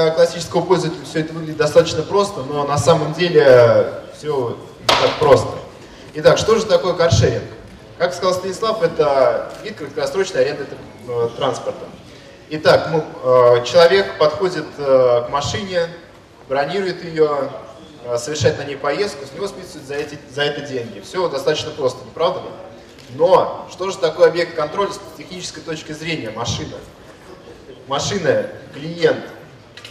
для классического пользователя все это выглядит достаточно просто, но на самом деле все не так просто. Итак, что же такое каршеринг? Как сказал Станислав, это вид краткосрочной аренды э, транспорта. Итак, ну, э, человек подходит э, к машине, бронирует ее, совершает на ней поездку, с него списывают за, эти, за это деньги. Все достаточно просто, не правда ли? Но что же такое объект контроля с технической точки зрения? Машина. Машина, клиент,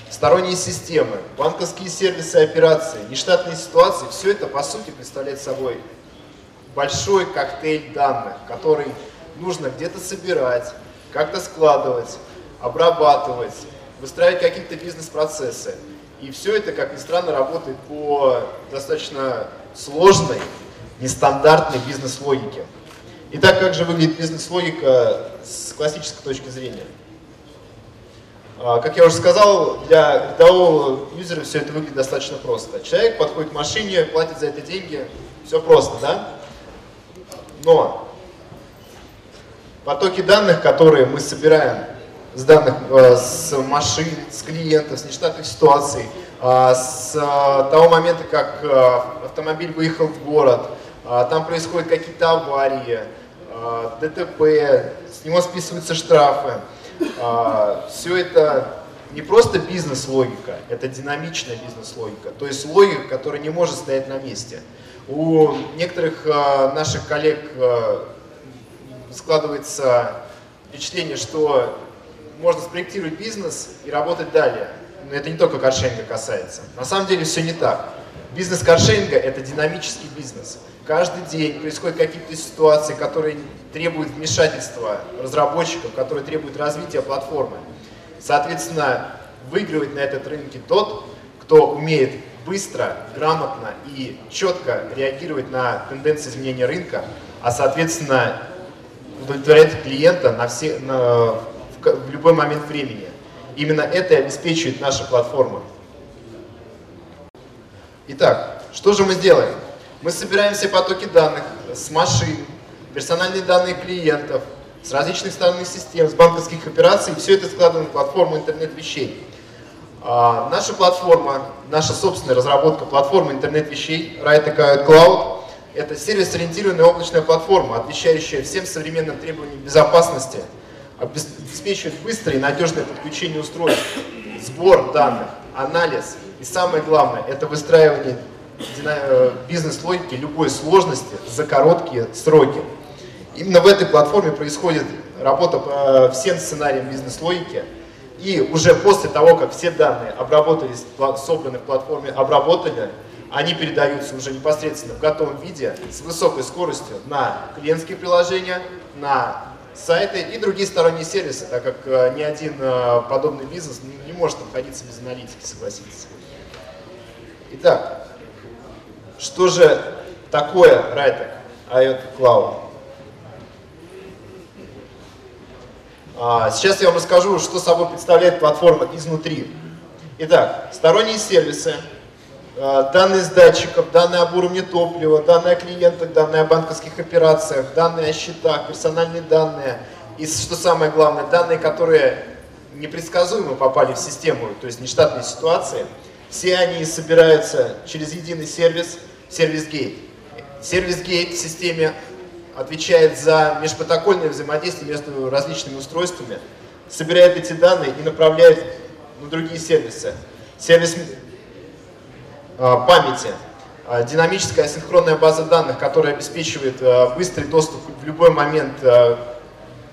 сторонние системы, банковские сервисы операции, нештатные ситуации, все это по сути представляет собой большой коктейль данных, который нужно где-то собирать, как-то складывать, обрабатывать, выстраивать какие-то бизнес-процессы. И все это, как ни странно, работает по достаточно сложной, нестандартной бизнес-логике. Итак, как же выглядит бизнес-логика с классической точки зрения? А, как я уже сказал, для рядового юзера все это выглядит достаточно просто. Человек подходит к машине, платит за это деньги, все просто, да? Но потоки данных, которые мы собираем с данных э, с машин, с клиентов, с нештатных ситуаций, э, с э, того момента, как автомобиль выехал в город, там происходят какие-то аварии, ДТП, с него списываются штрафы. Все это не просто бизнес-логика, это динамичная бизнес-логика, то есть логика, которая не может стоять на месте. У некоторых наших коллег складывается впечатление, что можно спроектировать бизнес и работать далее. Но это не только каршеринга касается. На самом деле все не так. Бизнес каршеринга – это динамический бизнес. Каждый день происходят какие-то ситуации, которые требуют вмешательства разработчиков, которые требуют развития платформы. Соответственно, выигрывает на этот рынке тот, кто умеет быстро, грамотно и четко реагировать на тенденции изменения рынка, а соответственно удовлетворять клиента на все, на, в любой момент времени. Именно это и обеспечивает наша платформа. Итак, что же мы сделаем? Мы собираем все потоки данных с машин, персональные данные клиентов, с различных сторонних систем, с банковских операций, все это складываем в платформу интернет-вещей. А, наша платформа, наша собственная разработка платформы интернет-вещей Right Cloud – это сервис-ориентированная облачная платформа, отвечающая всем современным требованиям безопасности – обеспечивает быстрое и надежное подключение устройств, сбор данных, анализ и самое главное, это выстраивание бизнес-логики любой сложности за короткие сроки. Именно в этой платформе происходит работа по всем сценариям бизнес-логики. И уже после того, как все данные обработались, собраны в платформе, обработали, они передаются уже непосредственно в готовом виде с высокой скоростью на клиентские приложения, на сайты и другие сторонние сервисы, так как э, ни один э, подобный бизнес не может обходиться без аналитики, согласитесь. Итак, что же такое Raytech IoT Cloud? А, сейчас я вам расскажу, что собой представляет платформа изнутри. Итак, сторонние сервисы, Э, данные с датчиков, данные об уровне топлива, данные о клиентах, данные о банковских операциях, данные о счетах, персональные данные и, что самое главное, данные, которые непредсказуемо попали в систему, то есть нештатные ситуации, все они собираются через единый сервис, сервис Gate. Сервис Gate в системе отвечает за межпротокольное взаимодействие между различными устройствами, собирает эти данные и направляет на другие сервисы. Сервис Э, памяти. Э, динамическая синхронная база данных, которая обеспечивает э, быстрый доступ в любой момент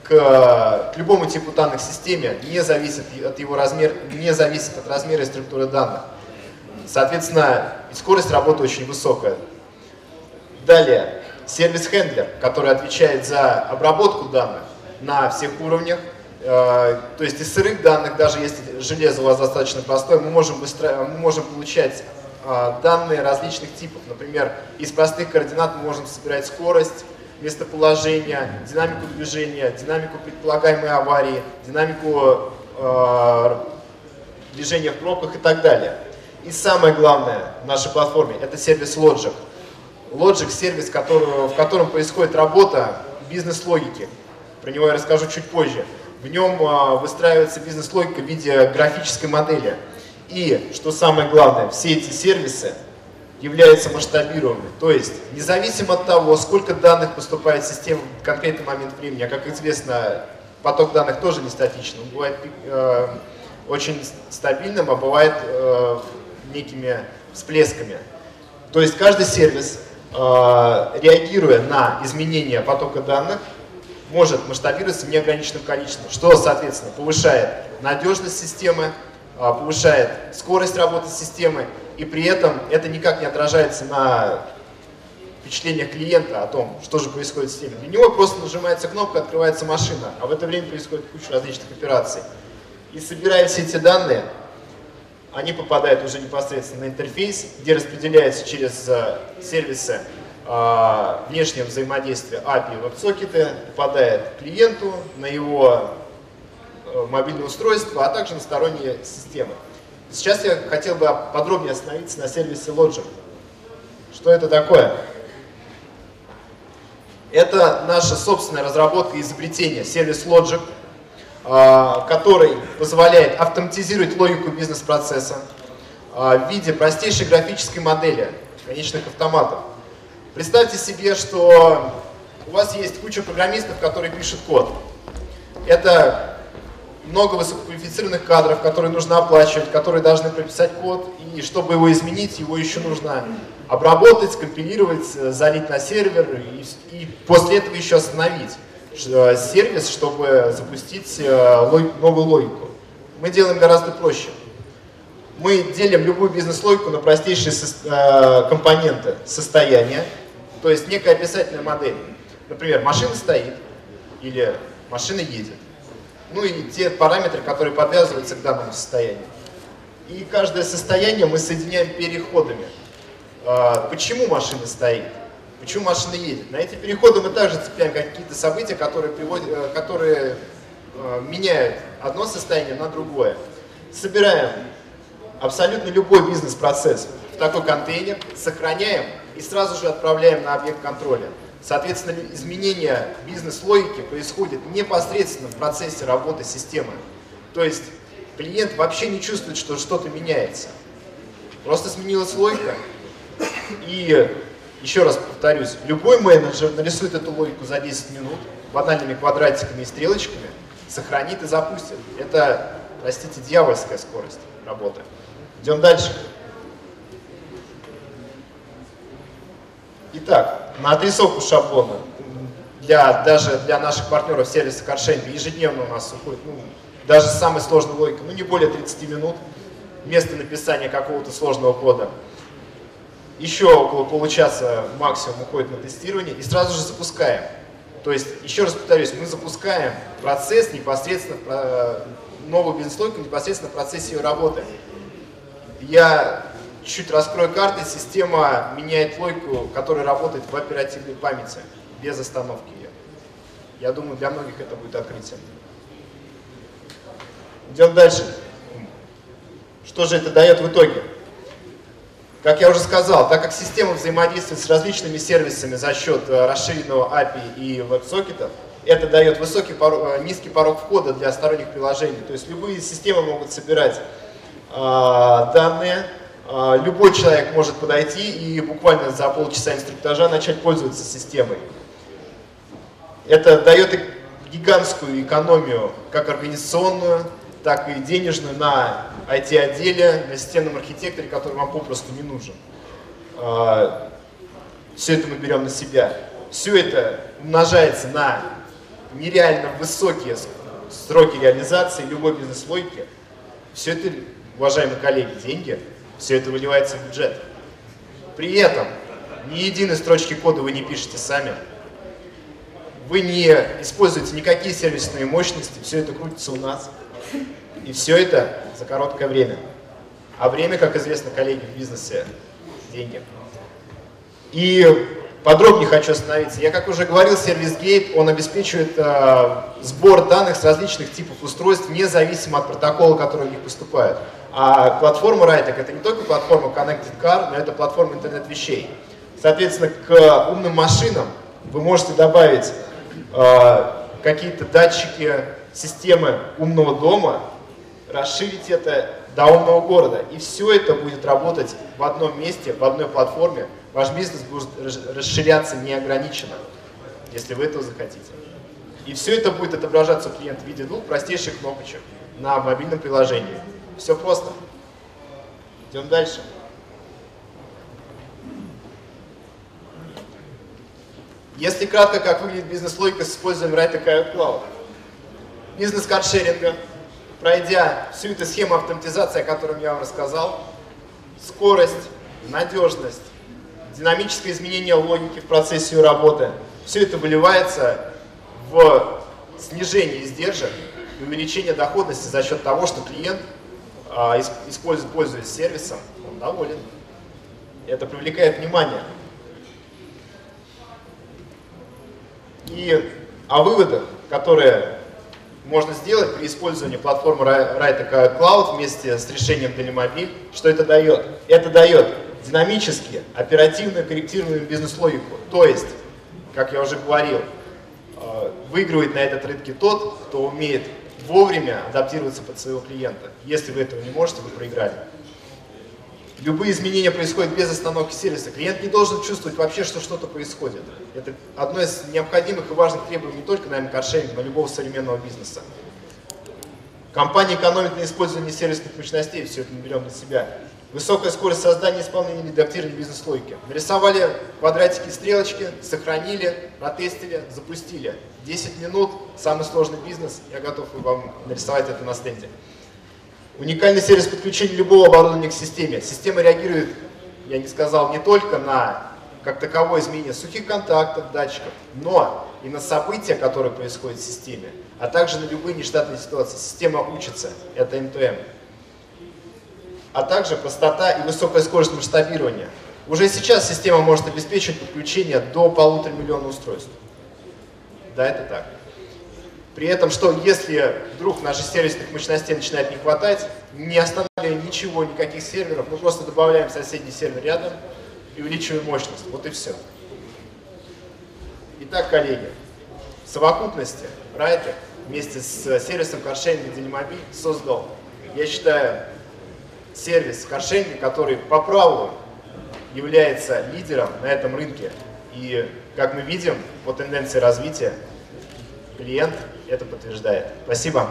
к любому типу данных в системе, не зависит от его размера, не зависит от размера и структуры данных. Соответственно, скорость работы очень высокая. Далее, сервис-хендлер, который отвечает за обработку данных на всех уровнях. То есть из сырых данных, даже если железо у вас достаточно простое, мы можем, быстро, мы можем получать а, данные различных типов. Например, из простых координат мы можем собирать скорость, местоположение, динамику движения, динамику предполагаемой аварии, динамику э, движения в пробках и так далее. И самое главное в нашей платформе – это сервис Logic. Logic – сервис, который, в котором происходит работа бизнес-логики. Про него я расскажу чуть позже. В нем э, выстраивается бизнес-логика в виде графической модели – И, что самое главное, все эти сервисы являются масштабируемыми. То есть, независимо от того, сколько данных поступает в систему в конкретный момент времени, а как известно, поток данных тоже не статичный, он бывает э, очень стабильным, а бывает э, некими всплесками. То есть каждый сервис, э, реагируя на изменения потока данных, может масштабироваться в неограниченном количестве, что, соответственно, повышает надежность системы, а, повышает скорость работы системы, и при этом это никак не отражается на впечатлениях клиента о том, что же происходит в системе. Для него просто нажимается кнопка, открывается машина, а в это время происходит куча различных операций. И собирая все эти данные, они попадают уже непосредственно на интерфейс, где распределяются через э, сервисы э, внешнего взаимодействия API и веб-сокеты, попадает клиенту на его э, мобильное устройство, а также на сторонние системы. Сейчас я хотел бы подробнее остановиться на сервисе Logic. Что это такое? Это наша собственная разработка и изобретение, сервис Logic, который позволяет автоматизировать логику бизнес-процесса а, в виде простейшей графической модели конечных автоматов. Представьте себе, что у вас есть куча программистов, которые пишут код. Это много высококвалифицированных кадров, которые нужно оплачивать, которые должны прописать код, и чтобы его изменить, его еще нужно обработать, скомпилировать, э, залить на сервер, и, и после этого еще остановить сервис, чтобы запустить э, новую логику. Мы делаем гораздо проще. Мы делим любую бизнес-логику на простейшие компоненты состояния, то есть некая описательная модель. Например, машина стоит или машина едет ну и те параметры, которые подвязываются к данному состоянию. И каждое состояние мы соединяем переходами. А, почему машина стоит? Почему машина едет? На эти переходы мы также цепляем какие-то события, которые, приводят, э, которые э, меняют одно состояние на другое. Собираем абсолютно любой бизнес-процесс в такой контейнер, сохраняем и сразу же отправляем на объект контроля. Соответственно, изменение бизнес-логики происходит непосредственно в процессе работы системы. То есть клиент вообще не чувствует, что что-то меняется. Просто сменилась логика. И еще раз повторюсь, любой менеджер нарисует эту логику за 10 минут банальными квадратиками и стрелочками, сохранит и запустит. Это, простите, дьявольская скорость работы. Идем дальше. Итак, на отрисовку шаблона для, даже для наших партнеров сервиса CarSharing ежедневно у нас уходит, ну, даже с самой сложной ну не более 30 минут вместо написания какого-то сложного кода. Еще около получаса максимум уходит на тестирование и сразу же запускаем. То есть, еще раз повторюсь, мы запускаем процесс непосредственно, э, новую бизнес-логику непосредственно в процессе ее работы. Я чуть раскрою карты, система меняет логику, которая работает в оперативной памяти, без остановки ее. Я думаю, для многих это будет открытием. Идем дальше. Что же это дает в итоге? Как я уже сказал, так как система взаимодействует с различными сервисами за счет э, расширенного API и веб-сокетов, это дает высокий порог, э, низкий порог входа для сторонних приложений. То есть любые системы могут собирать э, данные, а, любой человек может подойти и буквально за полчаса инструктажа начать пользоваться системой. Это дает гигантскую экономию, как организационную, так и денежную на IT-отделе, на системном архитекторе, который вам попросту не нужен. А, Все это мы берем на себя. Все это умножается на нереально высокие сроки реализации любой бизнес-логики. Все это, уважаемые коллеги, деньги – все это выливается в бюджет. При этом ни единой строчки кода вы не пишете сами. Вы не используете никакие сервисные мощности, все это крутится у нас. И все это за короткое время. А время, как известно, коллеги в бизнесе, деньги. И подробнее хочу остановиться. Я, как уже говорил, сервис Gate, он обеспечивает э, сбор данных с различных типов устройств, независимо от протокола, который у них поступает. А платформа Raytech это не только платформа Connected Car, но это платформа интернет вещей. Соответственно, к умным машинам вы можете добавить э, какие-то датчики, системы умного дома, расширить это до умного города. И все это будет работать в одном месте, в одной платформе. Ваш бизнес будет расширяться неограниченно, если вы этого захотите. И все это будет отображаться у клиента в виде двух простейших кнопочек на мобильном приложении. Все просто. Идем дальше. Если кратко, как выглядит бизнес-логика с использованием Right Cloud. Бизнес каршеринга, пройдя всю эту схему автоматизации, о которой я вам рассказал, скорость, надежность, динамическое изменение логики в процессе ее работы, все это выливается в снижение издержек и увеличение доходности за счет того, что клиент, а, использует, пользуясь сервисом, он доволен. Это привлекает внимание. И о выводах, которые можно сделать при использовании платформы Right Cloud вместе с решением Telemobile, что это дает? Это дает динамически, оперативную корректируемую бизнес-логику. То есть, как я уже говорил, э, выигрывает на этот рынке тот, кто умеет вовремя адаптироваться под своего клиента. Если вы этого не можете, вы проиграли. Любые изменения происходят без остановки сервиса. Клиент не должен чувствовать вообще, что что-то происходит. Это одно из необходимых и важных требований не только, наверное, каршеринга, но любого современного бизнеса. Компания экономит на использовании сервисных мощностей, все это мы берем на себя. Высокая скорость создания, исполнения и редактирования бизнес-логики. Нарисовали квадратики, стрелочки, сохранили, протестили, запустили. 10 минут, самый сложный бизнес, я готов вам нарисовать это на стенде. Уникальный сервис подключения любого оборудования к системе. Система реагирует, я не сказал, не только на как таковое изменение сухих контактов, датчиков, но и на события, которые происходят в системе, а также на любые нештатные ситуации. Система учится, это МТМ. А также простота и высокая скорость масштабирования. Уже сейчас система может обеспечить подключение до полутора миллиона устройств. Да, это так. При этом, что если вдруг наших сервисных мощностей начинает не хватать, не останавливаем ничего, никаких серверов, мы просто добавляем соседний сервер рядом и увеличиваем мощность. Вот и все. Итак, коллеги, в совокупности Райтер вместе с сервисом каршеринга Dynamobile создал, я считаю, сервис каршеринга, который по праву является лидером на этом рынке. И, как мы видим, по тенденции развития, клиент это подтверждает. Спасибо.